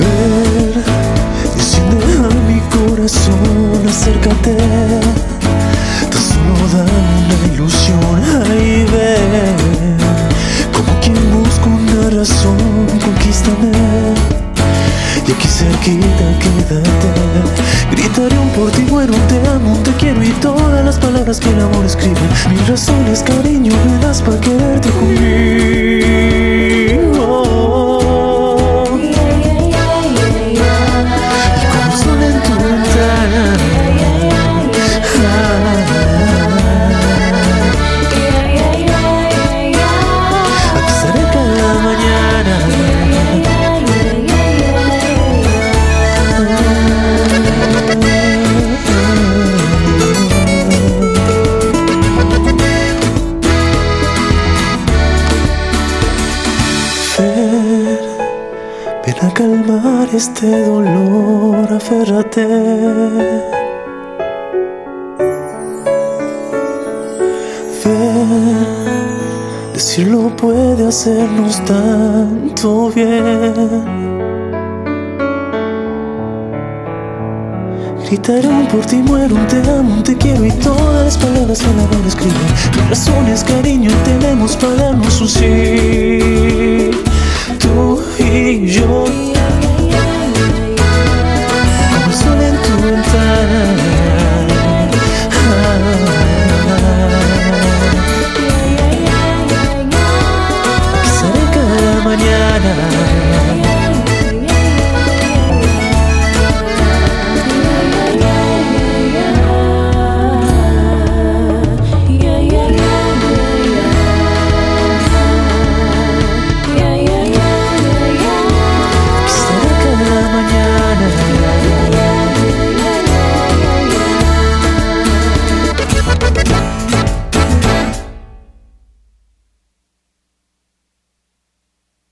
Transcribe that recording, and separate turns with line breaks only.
volver. Diciendo a mi corazón, acércate. Tan solo dame una ilusión, ahí ven. Como quien busca una razón, conquístame. Y aquí cerquita quédate Gritaré un por ti, bueno, te amo, te quiero Y todas las palabras que el amor escribe Mil razones, cariño, me das para quedarte conmigo calmar este dolor, aférrate. Ven, decirlo puede hacernos tanto bien. Gritaré un por ti, muero, te amo, te quiero y todas las palabras que el amor escribe. Razones, cariño, tenemos para darnos un sí. 你容